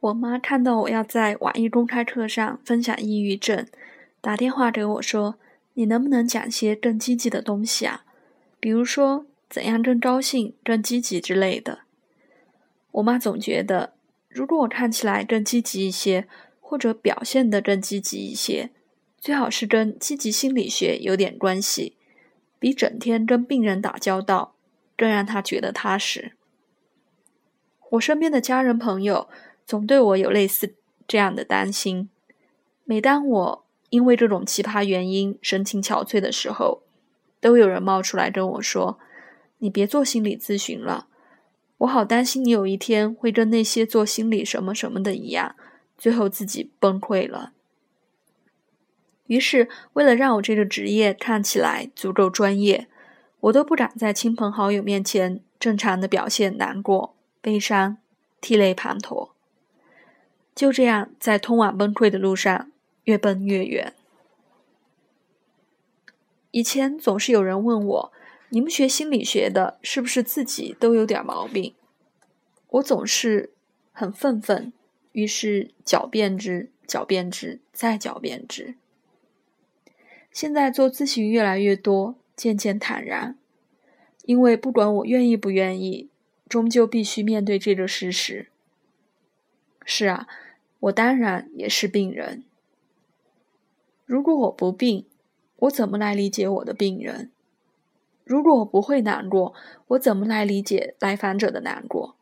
我妈看到我要在网易公开课上分享抑郁症，打电话给我说：“你能不能讲些更积极的东西啊？比如说怎样更高兴、更积极之类的。”我妈总觉得，如果我看起来更积极一些，或者表现得更积极一些，最好是跟积极心理学有点关系，比整天跟病人打交道更让她觉得踏实。我身边的家人朋友。总对我有类似这样的担心。每当我因为这种奇葩原因神情憔悴的时候，都有人冒出来跟我说：“你别做心理咨询了，我好担心你有一天会跟那些做心理什么什么的一样，最后自己崩溃了。”于是，为了让我这个职业看起来足够专业，我都不敢在亲朋好友面前正常的表现难过、悲伤、涕泪滂沱。就这样，在通往崩溃的路上越奔越远。以前总是有人问我：“你们学心理学的，是不是自己都有点毛病？”我总是很愤愤，于是狡辩之、狡辩之、再狡辩之。现在做咨询越来越多，渐渐坦然，因为不管我愿意不愿意，终究必须面对这个事实。是啊。我当然也是病人。如果我不病，我怎么来理解我的病人？如果我不会难过，我怎么来理解来访者的难过？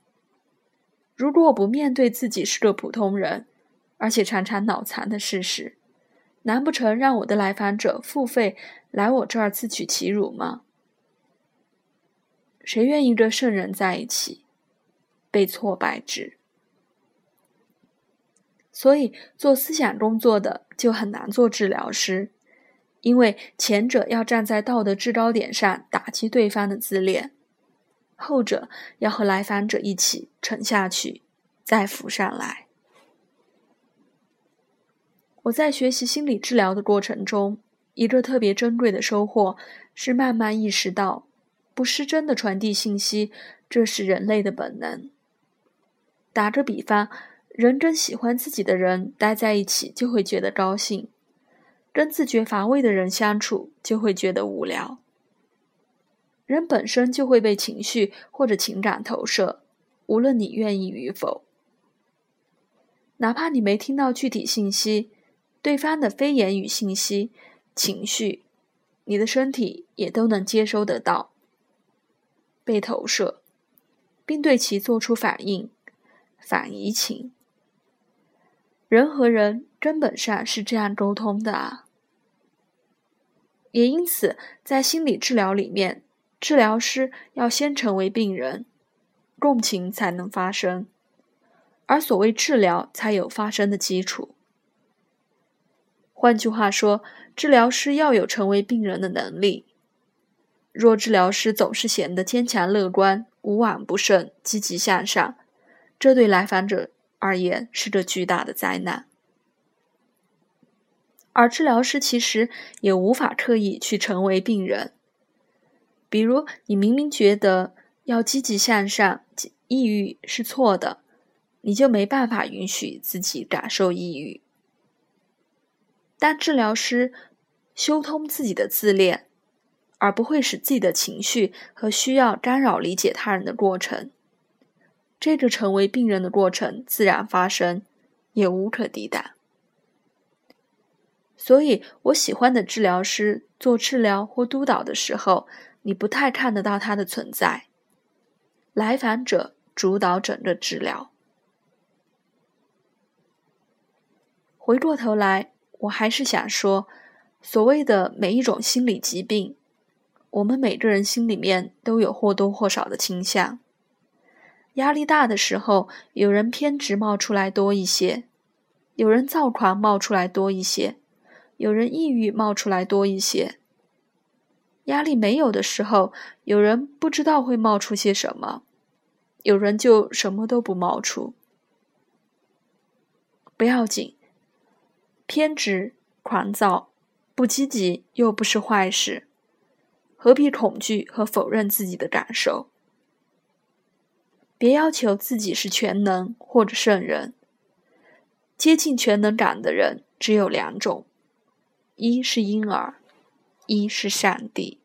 如果我不面对自己是个普通人，而且常常脑残的事实，难不成让我的来访者付费来我这儿自取其辱吗？谁愿意跟圣人在一起，被挫败之？所以，做思想工作的就很难做治疗师，因为前者要站在道德制高点上打击对方的自恋，后者要和来访者一起沉下去，再浮上来。我在学习心理治疗的过程中，一个特别珍贵的收获是慢慢意识到，不失真的传递信息，这是人类的本能。打个比方。人跟喜欢自己的人待在一起就会觉得高兴，跟自觉乏味的人相处就会觉得无聊。人本身就会被情绪或者情感投射，无论你愿意与否。哪怕你没听到具体信息，对方的非言语信息、情绪，你的身体也都能接收得到，被投射，并对其做出反应，反移情。人和人根本上是这样沟通的啊，也因此，在心理治疗里面，治疗师要先成为病人，共情才能发生，而所谓治疗才有发生的基础。换句话说，治疗师要有成为病人的能力。若治疗师总是显得坚强乐观、无往不胜、积极向上，这对来访者。而言是个巨大的灾难，而治疗师其实也无法刻意去成为病人。比如，你明明觉得要积极向上、抑郁是错的，你就没办法允许自己感受抑郁。但治疗师修通自己的自恋，而不会使自己的情绪和需要干扰理解他人的过程。这个成为病人的过程自然发生，也无可抵挡。所以，我喜欢的治疗师做治疗或督导的时候，你不太看得到他的存在。来访者主导整个治疗。回过头来，我还是想说，所谓的每一种心理疾病，我们每个人心里面都有或多或少的倾向。压力大的时候，有人偏执冒出来多一些，有人躁狂冒出来多一些，有人抑郁冒出来多一些。压力没有的时候，有人不知道会冒出些什么，有人就什么都不冒出。不要紧，偏执、狂躁、不积极又不是坏事，何必恐惧和否认自己的感受？别要求自己是全能或者圣人，接近全能感的人只有两种：一是婴儿，一是上帝。